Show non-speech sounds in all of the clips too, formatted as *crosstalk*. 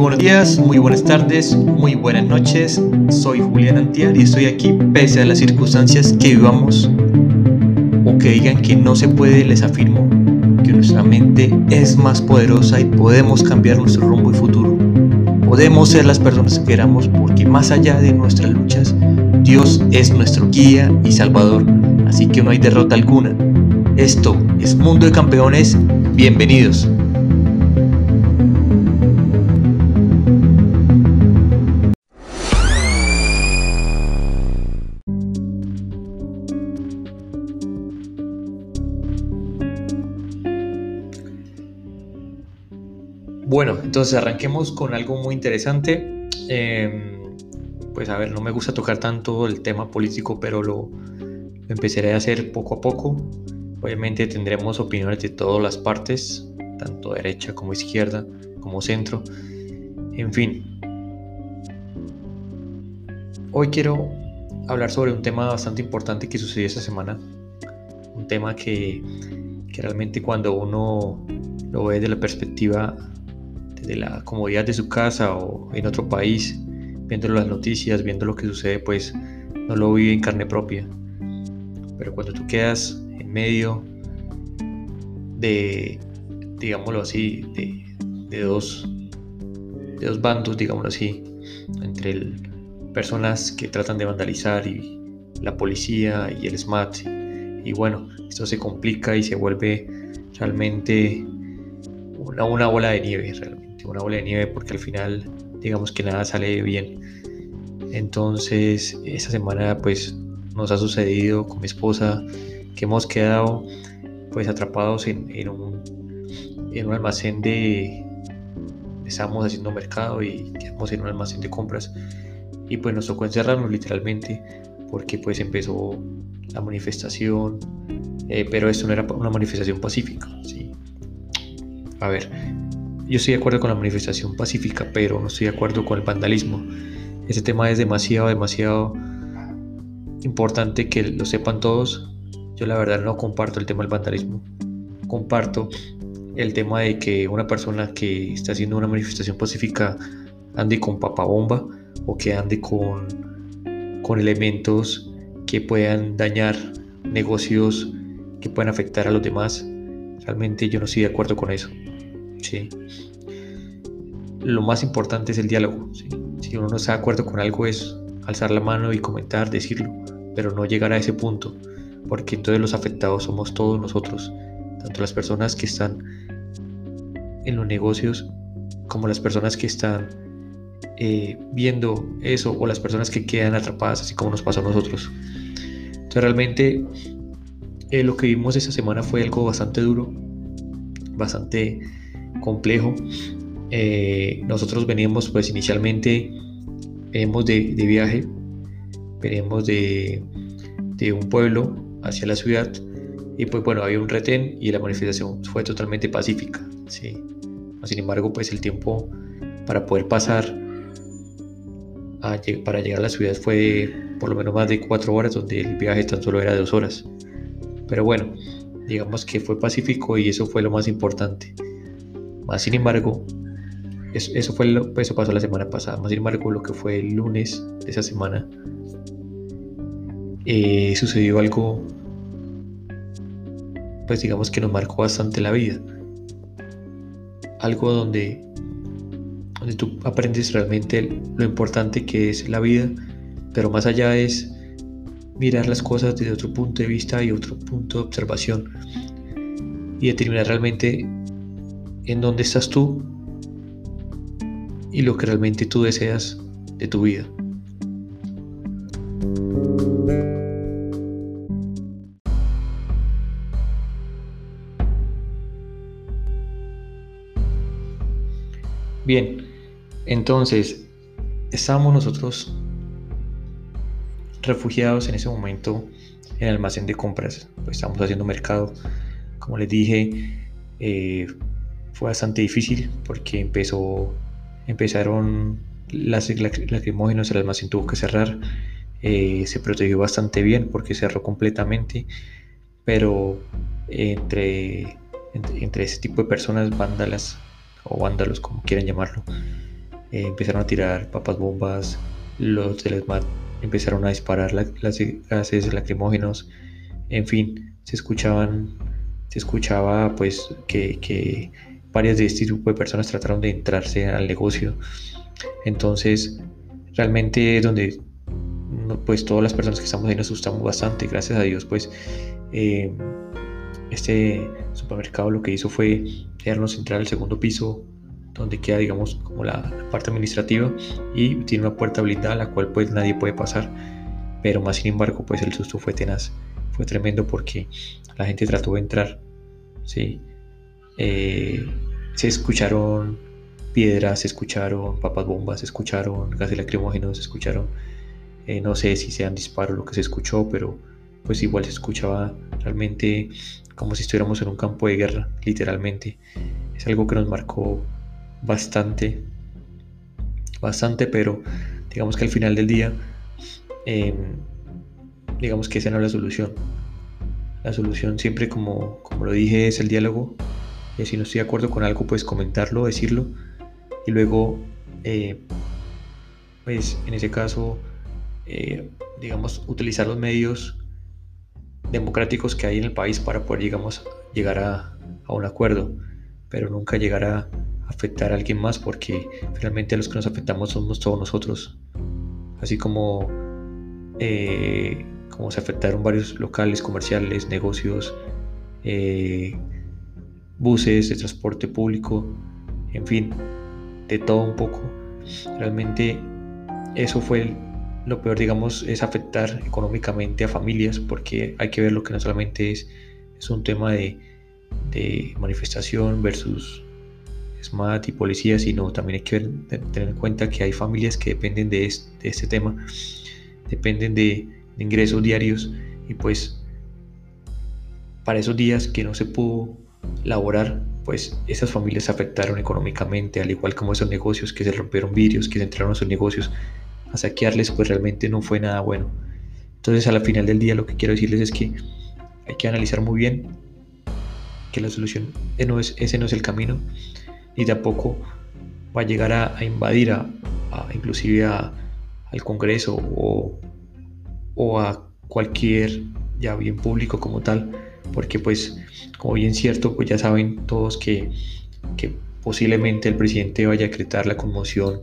buenos días, muy buenas tardes, muy buenas noches. Soy Julián Antial y estoy aquí pese a las circunstancias que vivamos o que digan que no se puede, les afirmo que nuestra mente es más poderosa y podemos cambiar nuestro rumbo y futuro. Podemos ser las personas que queramos porque más allá de nuestras luchas, Dios es nuestro guía y salvador, así que no hay derrota alguna. Esto es Mundo de Campeones, bienvenidos. Entonces arranquemos con algo muy interesante. Em, pues a ver, no me gusta tocar tanto el tema político, pero lo, empezaré a hacer poco a poco. Obviamente tendremos opiniones de todas las partes, tanto derecha como izquierda, como centro. En fin. Hoy quiero hablar sobre un tema bastante importante que sucedió esta semana. Un tema que, que realmente cuando uno lo ve de la perspectiva de la comodidad de su casa o en otro país, viendo las noticias, viendo lo que sucede, pues no lo vive en carne propia. Pero cuando tú quedas en medio de, digámoslo así, de, dos, de dos bandos, digámoslo así, entre personas que tratan de vandalizar y la policía y el SMAT, y bueno, esto se complica y se vuelve realmente una, una bola de nieve, realmente una bola de nieve porque al final digamos que nada sale bien. Entonces esta semana pues nos ha sucedido con mi esposa que hemos quedado pues atrapados en, un, en un almacén de... Estábamos haciendo mercado y quedamos en un almacén de compras y pues nos tocó encerrarnos literalmente porque pues empezó la manifestación, eh, pero esto no era una manifestación pacífica. ¿sí? A ver, yo estoy de acuerdo con la manifestación pacífica, pero no estoy de acuerdo con el vandalismo. Ese tema es demasiado, demasiado importante que lo sepan todos. Yo la verdad no comparto el tema del vandalismo. Comparto el tema de que una persona que está haciendo una manifestación pacífica ande con papabomba o que ande con, con elementos que puedan dañar negocios, que puedan afectar a los demás. Realmente yo no estoy de acuerdo con eso. Sí. Lo más importante es el diálogo. Si uno no está de acuerdo con algo es alzar la mano y comentar, decirlo, pero no llegar a ese punto, porque entonces los afectados somos todos nosotros, tanto las personas que están en los negocios como las personas que están eh, viendo eso o las personas que quedan atrapadas, así como nos pasó a nosotros. Entonces realmente eh, lo que vimos esta semana fue algo bastante duro, bastante complejo. Eh, nosotros veníamos pues inicialmente, venimos de, viaje, venimos de, de un pueblo hacia la ciudad y pues bueno, había un retén y la manifestación fue totalmente pacífica. ¿sí? Sin embargo, pues el tiempo para poder pasar para llegar a la ciudad fue por lo menos más de cuatro horas, donde el viaje tan solo era de dos horas. Pero bueno, digamos que fue pacífico y eso fue lo más importante. Sin embargo, eso, fue lo, eso pasó la semana pasada. Más sin embargo, lo que fue el lunes de esa semana, eh, sucedió algo, pues digamos que nos marcó bastante la vida. Algo donde, donde tú aprendes realmente lo importante que es la vida, pero más allá es mirar las cosas desde otro punto de vista y otro punto de observación y determinar realmente en dónde estás tú y lo que realmente tú deseas de tu vida. Bien, entonces estábamos nosotros refugiados en ese momento en el almacén de compras, pues estábamos haciendo mercado. Como les dije, eh, fue bastante difícil porque empezó, empezaron las lacrimógenos, el almacén tuvo que cerrar. Eh, se protegió bastante bien porque cerró completamente, pero entre, entre, ese tipo de personas, vándalas o vándalos, como quieran llamarlo, eh, empezaron a tirar papas bombas, los del SMAT empezaron a disparar las gases lacrimógenos, en fin, se escuchaban, se escuchaba pues que, varias de este grupo de personas trataron de entrarse al negocio. Entonces, realmente es donde pues todas las personas que estamos ahí nos asustamos bastante, gracias a Dios, pues eh, este supermercado lo que hizo fue dejarnos entrar al segundo piso donde queda digamos como la, parte administrativa y tiene una puerta blindada la cual pues nadie puede pasar. Pero más sin embargo pues el susto fue tenaz. Fue tremendo porque la gente trató de entrar sí eh, se escucharon piedras se escucharon papas bombas se escucharon gases lacrimógenos se escucharon eh, no sé si sean disparos lo que se escuchó pero pues igual se escuchaba realmente como si estuviéramos en un campo de guerra literalmente es algo que nos marcó bastante, bastante, pero digamos que al final del día, em, digamos que esa no es la solución. La solución siempre, como, como lo dije, es el diálogo. Y si no estoy de acuerdo con algo, pues comentarlo, decirlo. Y luego, eh, pues en ese caso, eh, digamos, utilizar los medios democráticos que hay en el país para poder, digamos, llegar a, un acuerdo, pero nunca llegar a, afectar a alguien más porque realmente los que nos afectamos somos todos nosotros. Así como, eh, como se afectaron varios locales, comerciales, negocios, eh, buses de transporte público, en fin, de todo un poco. Realmente eso fue lo peor, digamos, es afectar económicamente a familias porque hay que ver lo que no solamente es, es un tema de, de manifestación versus SMAT y policía, sino también hay que tener en cuenta que hay familias que dependen de este, tema, dependen de, ingresos diarios y pues para esos días que no se pudo laborar, pues esas familias afectaron económicamente, al igual como esos negocios que se rompieron vidrios, que se entraron a sus negocios a saquearles, pues realmente no fue nada bueno. Entonces a la final del día lo que quiero decirles es que hay que analizar muy bien que la solución no es, ese no es el camino y tampoco va a llegar a, invadir a, inclusive al Congreso o, a cualquier ya bien público como tal, porque pues como bien cierto, pues ya saben todos que, posiblemente el presidente vaya a decretar la conmoción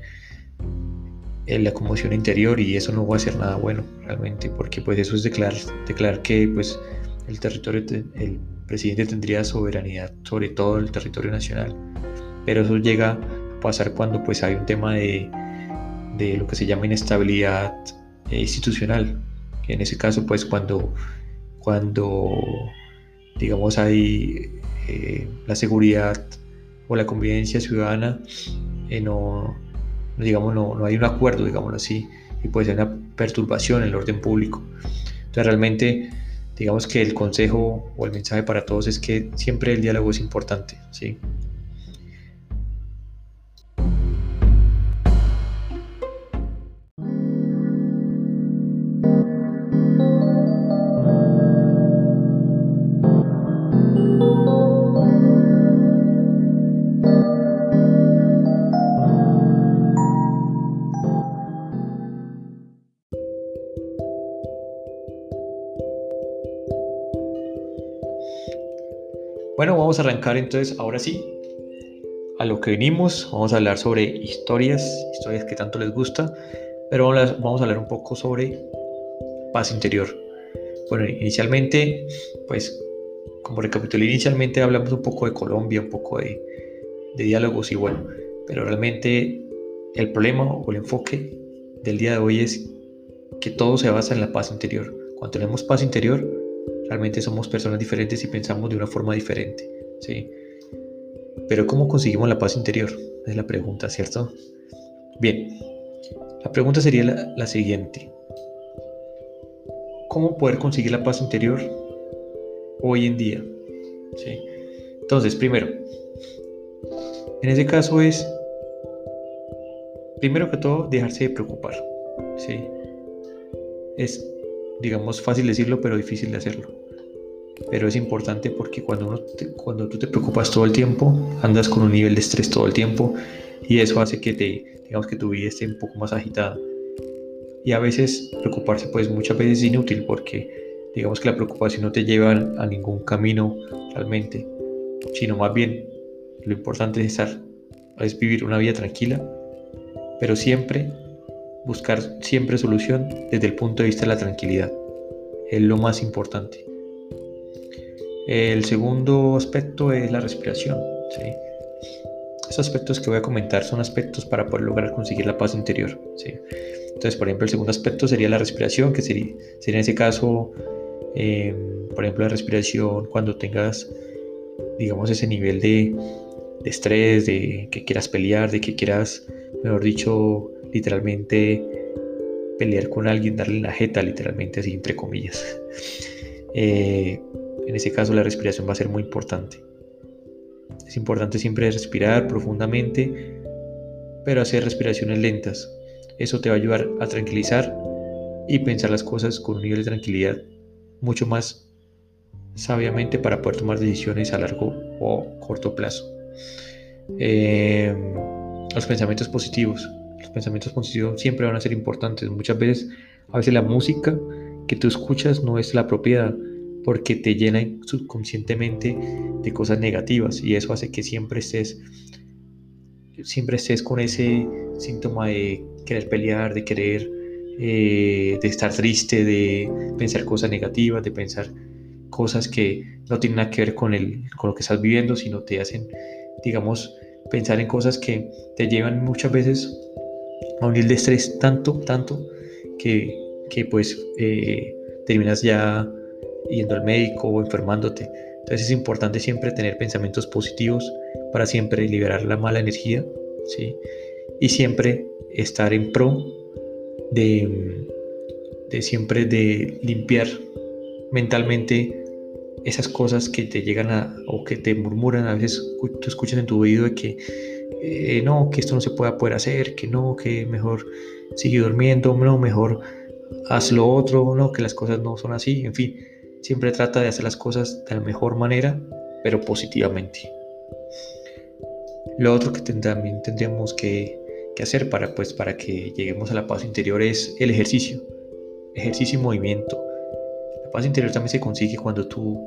en la conmoción interior y eso no va a ser nada bueno realmente porque pues eso es declarar, declarar que pues el territorio el presidente tendría soberanía sobre todo el territorio nacional pero eso llega a pasar cuando pues hay un tema de, de lo que se llama inestabilidad eh, institucional. En ese caso pues cuando, cuando digamos hay eh, la seguridad o la convivencia ciudadana, eh, no, digamos, no, no, hay un acuerdo, digámoslo así, y puede ser una perturbación en el orden público. Entonces realmente digamos que el consejo o el mensaje para todos es que siempre el diálogo es importante, ¿sí? Vamos a arrancar entonces ahora sí a lo que venimos. Vamos a hablar sobre historias, historias que tanto les gusta, pero vamos a hablar un poco sobre paz interior. Bueno, inicialmente, pues como recapitulé inicialmente hablamos un poco de Colombia, un poco de, de diálogos y bueno, pero realmente el problema o el enfoque del día de hoy es que todo se basa en la paz interior. Cuando tenemos paz interior, Realmente somos personas diferentes y pensamos de una forma diferente, ¿sí? Pero ¿cómo conseguimos la paz interior? Es la pregunta, ¿cierto? Bien, la pregunta sería la, siguiente. ¿Cómo poder conseguir la paz interior hoy en día? ¿Sí? Entonces, primero, en ese caso es, primero que todo, dejarse de preocupar. ¿sí? Es digamos, fácil decirlo, pero difícil de hacerlo. Pero es importante porque cuando, uno cuando tú te preocupas todo el tiempo, andas con un nivel de estrés todo el tiempo y eso hace que te, digamos que tu vida esté un poco más agitada. Y a veces preocuparse pues muchas veces es inútil porque digamos que la preocupación no te lleva a ningún camino realmente, sino más bien lo importante es estar, es vivir una vida tranquila, pero siempre buscar siempre solución desde el punto de vista de la tranquilidad. Es lo más importante. El segundo aspecto es la respiración. ¿sí? Estos aspectos que voy a comentar son aspectos para poder lograr conseguir la paz interior. ¿sí? Entonces, por ejemplo, el segundo aspecto sería la respiración, que sería, en ese caso, eh, por ejemplo, la respiración cuando tengas, digamos, ese nivel de, de estrés, de que quieras pelear, de que quieras, mejor dicho, literalmente pelear con alguien, darle la jeta, literalmente así, entre comillas. *laughs* Eh, en ese caso la respiración va a ser muy importante. Es importante siempre respirar profundamente, pero hacer respiraciones lentas. Eso te va a ayudar a tranquilizar y pensar las cosas con un nivel de tranquilidad mucho más sabiamente para poder tomar decisiones a largo o corto plazo. Eh, los pensamientos positivos. Los pensamientos positivos siempre van a ser importantes. Muchas veces, a veces la música que tú escuchas no es la propiedad porque te llena subconscientemente de cosas negativas y eso hace que siempre estés siempre estés con ese síntoma de querer pelear, de querer eh, de estar triste, de pensar cosas negativas, de pensar cosas que no tienen nada que ver con, el, con lo que estás viviendo, sino te hacen, digamos, pensar en cosas que te llevan muchas veces a un nivel de estrés tanto, tanto, que, que pues eh, terminas ya yendo al médico o enfermándote. Entonces es importante siempre tener pensamientos positivos para siempre liberar la mala energía, ¿sí? Y siempre estar en pro de, de siempre de limpiar mentalmente esas cosas que te llegan a o que te murmuran a veces tú escuchas en tu oído de que eh, no, que esto no se pueda poder hacer, que no, que mejor sigue durmiendo, no, mejor haz lo otro, no, que las cosas no son así, en fin, siempre trata de hacer las cosas de la mejor manera, pero positivamente. Lo otro que también tendríamos que, hacer para, pues, para que lleguemos a la paz interior es el ejercicio, ejercicio y movimiento. La paz interior también se consigue cuando tú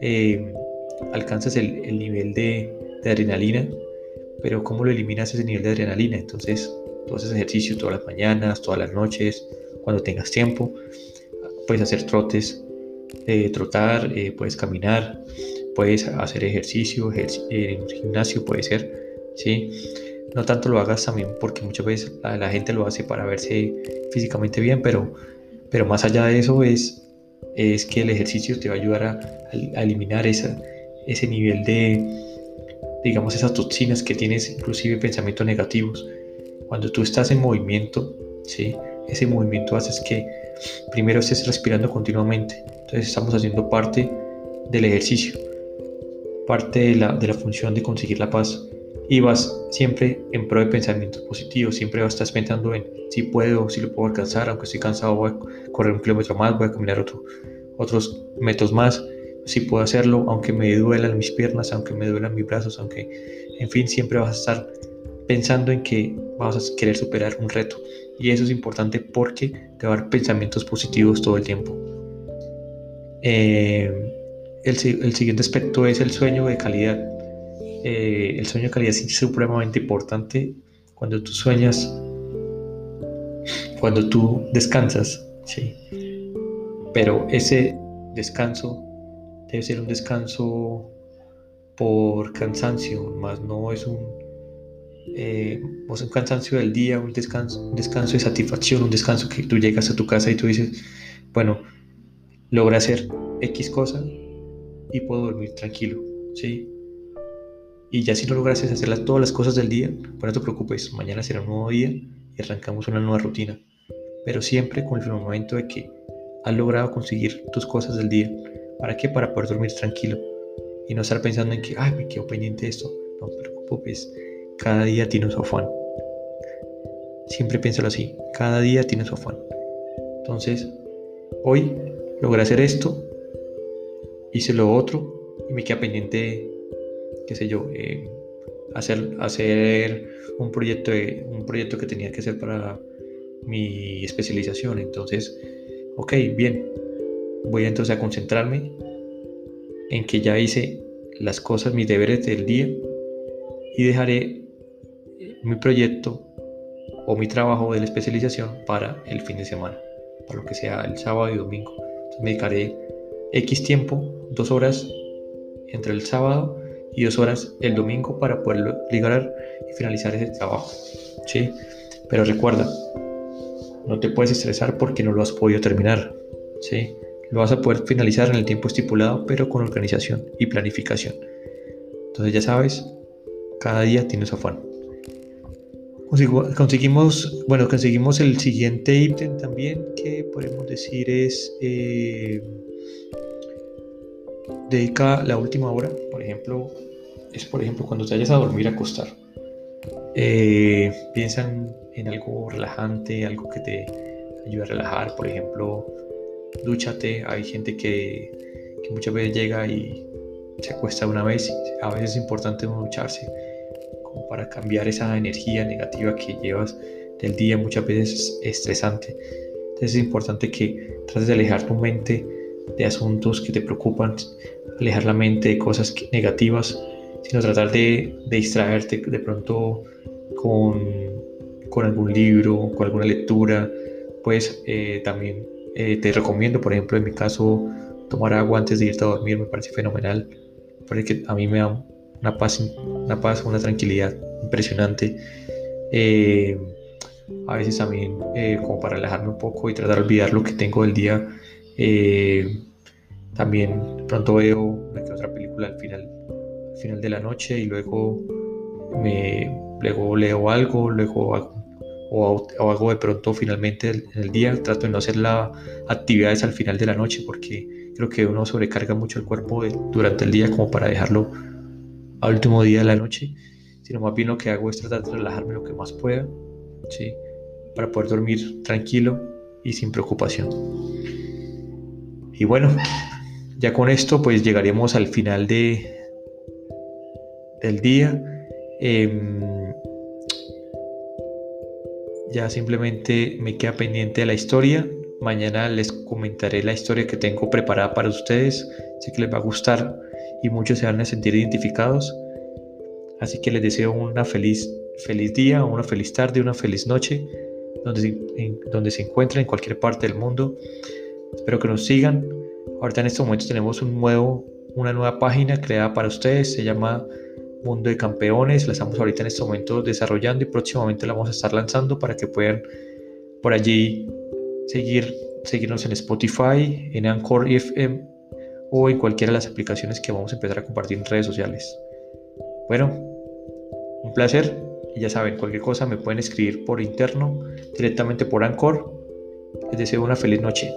eh, alcanzas el, el nivel de, de adrenalina pero ¿cómo lo eliminas ese nivel de adrenalina? Entonces, tú haces ejercicio todas las mañanas, todas las noches, cuando tengas tiempo. Puedes hacer trotes, eh, trotar, eh, puedes caminar, puedes hacer ejercicio, en un gimnasio puede ser, ¿sí? No tanto lo hagas también porque muchas veces la, gente lo hace para verse físicamente bien, pero, pero más allá de eso es, es que el ejercicio te va a ayudar a, a eliminar esa, ese nivel de, digamos, esas toxinas que tienes, inclusive pensamientos negativos. Cuando tú estás en movimiento, ¿sí? ese movimiento hace que primero estés respirando continuamente. Entonces estamos haciendo parte del ejercicio, parte de la, función de conseguir la paz. Y vas siempre en pro de pensamientos positivos, siempre vas a estar pensando en si puedo, si lo puedo alcanzar, aunque estoy cansado voy a correr un kilómetro más, voy a caminar otro, otros metros más si puedo hacerlo, aunque me duelan mis piernas, aunque me duelan mis brazos, aunque, en fin, siempre vas a estar pensando en que vas a querer superar un reto. Y eso es importante porque te va a dar pensamientos positivos todo el tiempo. Eh, el, siguiente aspecto es el sueño de calidad. Eh, el sueño de calidad es supremamente importante cuando tú sueñas, cuando tú descansas, ¿sí? Pero ese descanso debe ser un descanso por cansancio, más no es un, eh, un cansancio del día, un descanso, un descanso de satisfacción, un descanso que tú llegas a tu casa y tú dices, bueno, logré hacer X cosa y puedo dormir tranquilo, ¿sí? Y ya si no logras hacer todas las cosas del día, pues no te preocupes, mañana será un nuevo día y arrancamos una nueva rutina. Pero siempre con el momento de que has logrado conseguir tus cosas del día ¿Para qué? Para poder dormir tranquilo y no estar pensando en que, ay, me quedo pendiente de esto. No te preocupes, cada día tiene su afán. Siempre piénsalo así, cada día tiene su afán. Entonces, hoy logré hacer esto, hice lo otro y me queda pendiente, qué sé yo, eh, hacer, hacer un, proyecto un proyecto que tenía que hacer para mi especialización. Entonces, ok, bien, voy entonces a concentrarme en que ya hice las cosas, mis deberes del día y dejaré mi proyecto o mi trabajo de la especialización para el fin de semana, para lo que sea el sábado y domingo. Dedicaré X tiempo, dos horas entre el sábado y dos horas el domingo para poder ligar y finalizar ese trabajo. ¿sí? Pero recuerda, no te puedes estresar porque no lo has podido terminar. ¿sí? Lo vas a poder finalizar en el tiempo estipulado, pero con organización y planificación. Entonces ya sabes, cada día tienes afán. Conseguimos, bueno, conseguimos el siguiente ítem también que podemos decir es eh, dedica la última hora, por ejemplo, es por ejemplo cuando te vayas a dormir a acostar. Eh, piensan en algo relajante, algo que te ayude a relajar, por ejemplo, dúchate. Hay gente que, muchas veces llega y se acuesta una vez. A veces es importante ducharse para cambiar esa energía negativa que llevas del día, muchas veces estresante. Entonces es importante que trates de alejar tu mente de asuntos que te preocupan, alejar la mente de cosas negativas, sino tratar de, distraerte de pronto con, con, algún libro, con alguna lectura. Pues eh, también eh, te recomiendo, por ejemplo, en mi caso, tomar agua antes de irte a dormir me parece fenomenal. Porque a mí me da una paz, una paz, una tranquilidad impresionante. Eh, a veces también como para relajarme un poco y tratar de olvidar lo que tengo del día, eh, también pronto veo una que otra película al final, al final de la noche y luego, me, luego leo algo, luego o, hago de pronto finalmente en el día. Trato de no hacer las actividades al final de la noche porque creo que uno sobrecarga mucho el cuerpo durante el día como para dejarlo al último día de la noche. Sino más bien lo que hago es tratar de relajarme lo que más pueda, para poder dormir tranquilo y sin preocupación. Y bueno, *laughs* ya con esto pues llegaremos al final de, del día. Em, ya simplemente me queda pendiente de la historia. Mañana les comentaré la historia que tengo preparada para ustedes. Sé que les va a gustar y muchos se van a sentir identificados. Así que les deseo una feliz, feliz día, una feliz tarde, una feliz noche, donde, donde se encuentren en cualquier parte del mundo. Espero que nos sigan. Ahorita en estos momentos tenemos un nuevo, una nueva página creada para ustedes. Se llama Mundo de Campeones. La estamos ahorita en estos momentos desarrollando y próximamente la vamos a estar lanzando para que puedan por allí seguir, seguirnos en Spotify, en Anchor FM o en cualquiera de las aplicaciones que vamos a empezar a compartir en redes sociales. Bueno, un placer. Y ya saben, cualquier cosa me pueden escribir por interno, directamente por Anchor. Les deseo una feliz noche.